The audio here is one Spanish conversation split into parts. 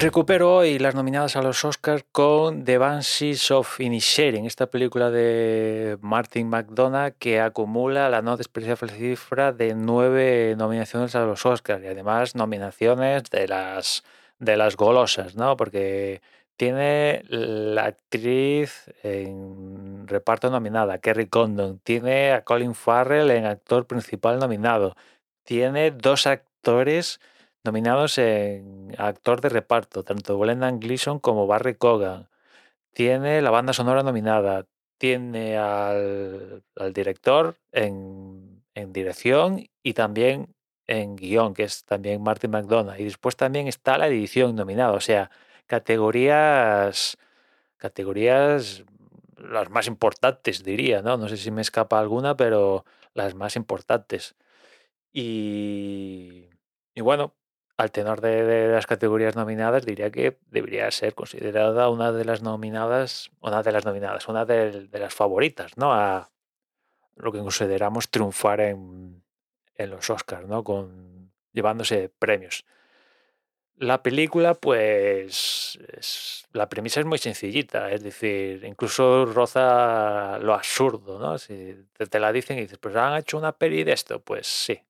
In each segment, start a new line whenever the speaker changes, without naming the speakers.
recupero hoy las nominadas a los Oscars con The Banshees of Inisherin, esta película de Martin McDonagh que acumula la no despreciable cifra de nueve nominaciones a los Oscars y además nominaciones de las, de las golosas, ¿no? Porque tiene la actriz en reparto nominada, Kerry Condon, tiene a Colin Farrell en actor principal nominado, tiene dos actores nominados en actor de reparto, tanto Brendan Gleeson como Barry Cogan. Tiene la banda sonora nominada, tiene al, director en, dirección y también en guion, que es también Martin McDonough. Y después también está la edición nominada, o sea, categorías, categorías las más importantes, diría, ¿no? No sé si me escapa alguna, pero las más importantes. Y, y bueno, al tenor de, las categorías nominadas, diría que debería ser considerada una de las nominadas, una de las nominadas, una de, las favoritas, ¿no? A lo que consideramos triunfar en, los Oscars, ¿no? Con, llevándose premios. La película, pues, la premisa es muy sencillita, es decir, incluso roza lo absurdo, ¿no? Si te, te la dicen y dices, pues han hecho una peli de esto, pues sí,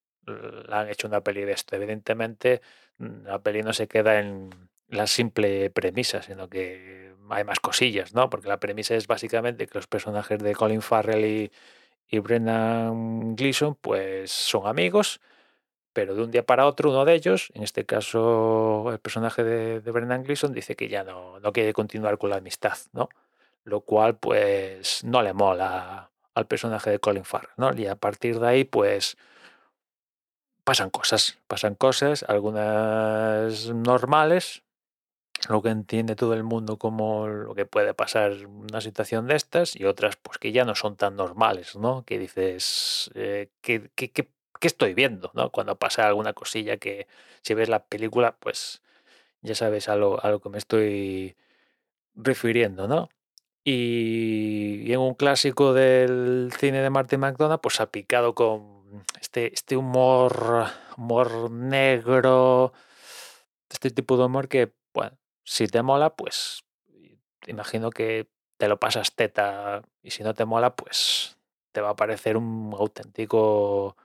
han hecho una peli de esto. Evidentemente, mm, la peli no se queda en la simple premisa, sino que hay más cosillas, ¿no? Porque la premisa es básicamente que los personajes de Colin Farrell y, y Brendan Gleeson, pues son amigos, pero de un día para otro uno de ellos, en este caso el personaje de, de Brendan Gleeson, dice que ya no, no quiere continuar con la amistad, ¿no? Lo cual, pues, no le mola al personaje de Colin Farrell, ¿no? Y a partir de ahí, pues, pasan cosas, pasan cosas, algunas normales, lo que entiende todo el mundo como lo que puede pasar una situación de estas, y otras pues que ya no son tan normales, ¿no? Que dices, eh, ¿qué, estoy viendo? ¿no? Cuando pasa alguna cosilla que si ves la película, pues ya sabes a lo, a lo que me estoy refiriendo, ¿no? Y, en un clásico del cine de Martin McDonagh, pues ha picado con este, este humor, humor negro, este tipo de humor que, bueno, si te mola, pues imagino que te lo pasas teta y si no te mola, pues te va a parecer un auténtico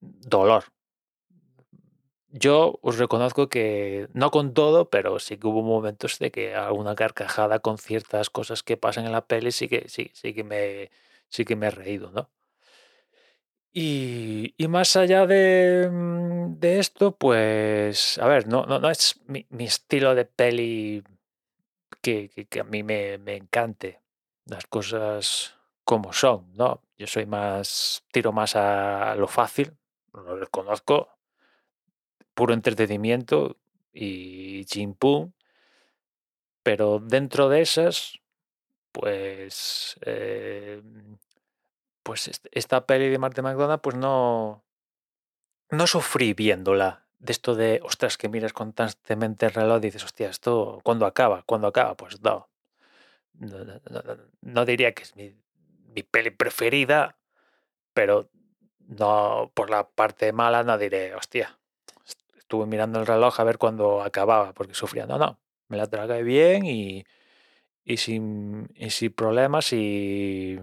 dolor. Yo os reconozco que no con todo, pero sí que hubo momentos de que alguna carcajada con ciertas cosas que pasan en la peli sí que sí, sí que me sí que me he reído, ¿no? Y, más allá de, mm, de esto, pues, a ver, no, no, es mi, estilo de peli que, a mí me, encante, las cosas como son, ¿no? Yo soy más, tiro más a lo fácil, lo reconozco, puro entretenimiento y chimpum, pero dentro de esas, pues... Eh, pues esta peli de Martin McDonagh, pues no, no sufrí viéndola. De esto de, ostras, que miras constantemente el reloj y dices, hostia, esto, ¿cuándo acaba? ¿Cuándo acaba? Pues no. No, diría que es mi, mi, peli preferida, pero no por la parte mala no diré, hostia, estuve mirando el reloj a ver cuándo acababa, porque sufría. No, no, me la tragué bien y, y, sin, y sin problemas y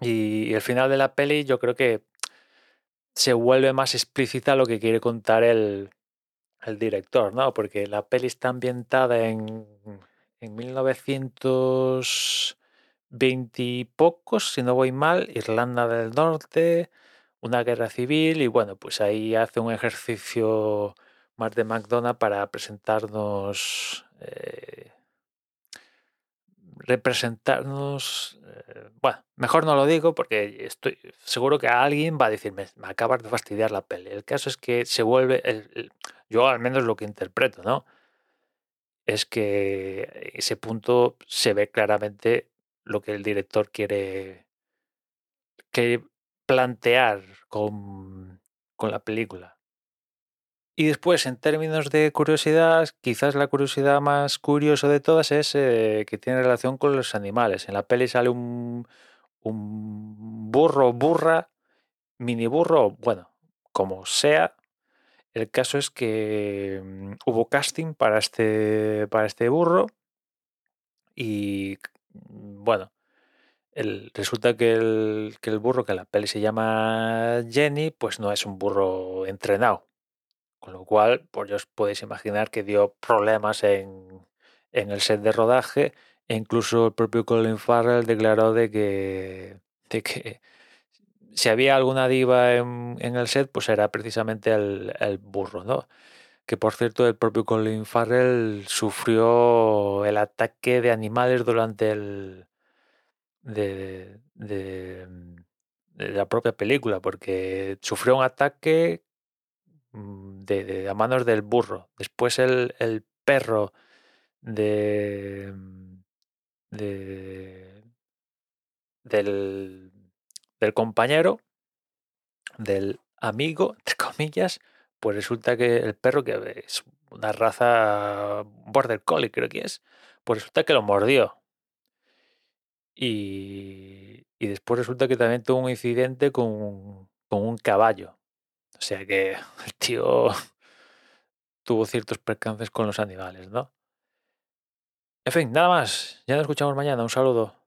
y el final de la peli yo creo que se vuelve más explícita lo que quiere contar el, director, ¿no? Porque la peli está ambientada en, en 1920 y pocos, si no voy mal, Irlanda del Norte, una guerra civil y bueno, pues ahí hace un ejercicio más de McDonald's para presentarnos eh, representarnos, bueno, mejor no lo digo porque estoy seguro que alguien va a decirme, me acabas de fastidiar la peli. El caso es que se vuelve, yo al menos lo que interpreto, ¿no? Es que ese punto se ve claramente lo que el director quiere, que plantear con, con la película. Y después, en términos de curiosidad, quizás la curiosidad más curiosa de todas es eh, que tiene relación con los animales. En la peli sale un, un burro, burra, mini burro, bueno, como sea, El caso es que mm, hubo casting para este, para este burro y mm, bueno, resulta que el, que el burro, que la peli se llama Jenny, pues no es un burro entrenado. Con lo cual, pues os podéis imaginar que dio problemas en, en el set de rodaje e incluso el propio Colin Farrell declaró de que, de que si había alguna diva en, en el set, pues era precisamente el, el, burro, ¿no? Que por cierto, el propio Colin Farrell sufrió el ataque de animales durante el. de, de, de la propia película, porque sufrió un ataque mm, de, de, a manos del burro. Después el, el perro de, de del, del compañero, del amigo, entre comillas, pues resulta que el perro, que es una raza border collie, creo que es, pues resulta que lo mordió. Y, y después resulta que también tuvo un incidente con, con un caballo. O sea que el tío tuvo ciertos percances con los animales, ¿no? En fin, nada más. Ya nos escuchamos mañana. Un saludo.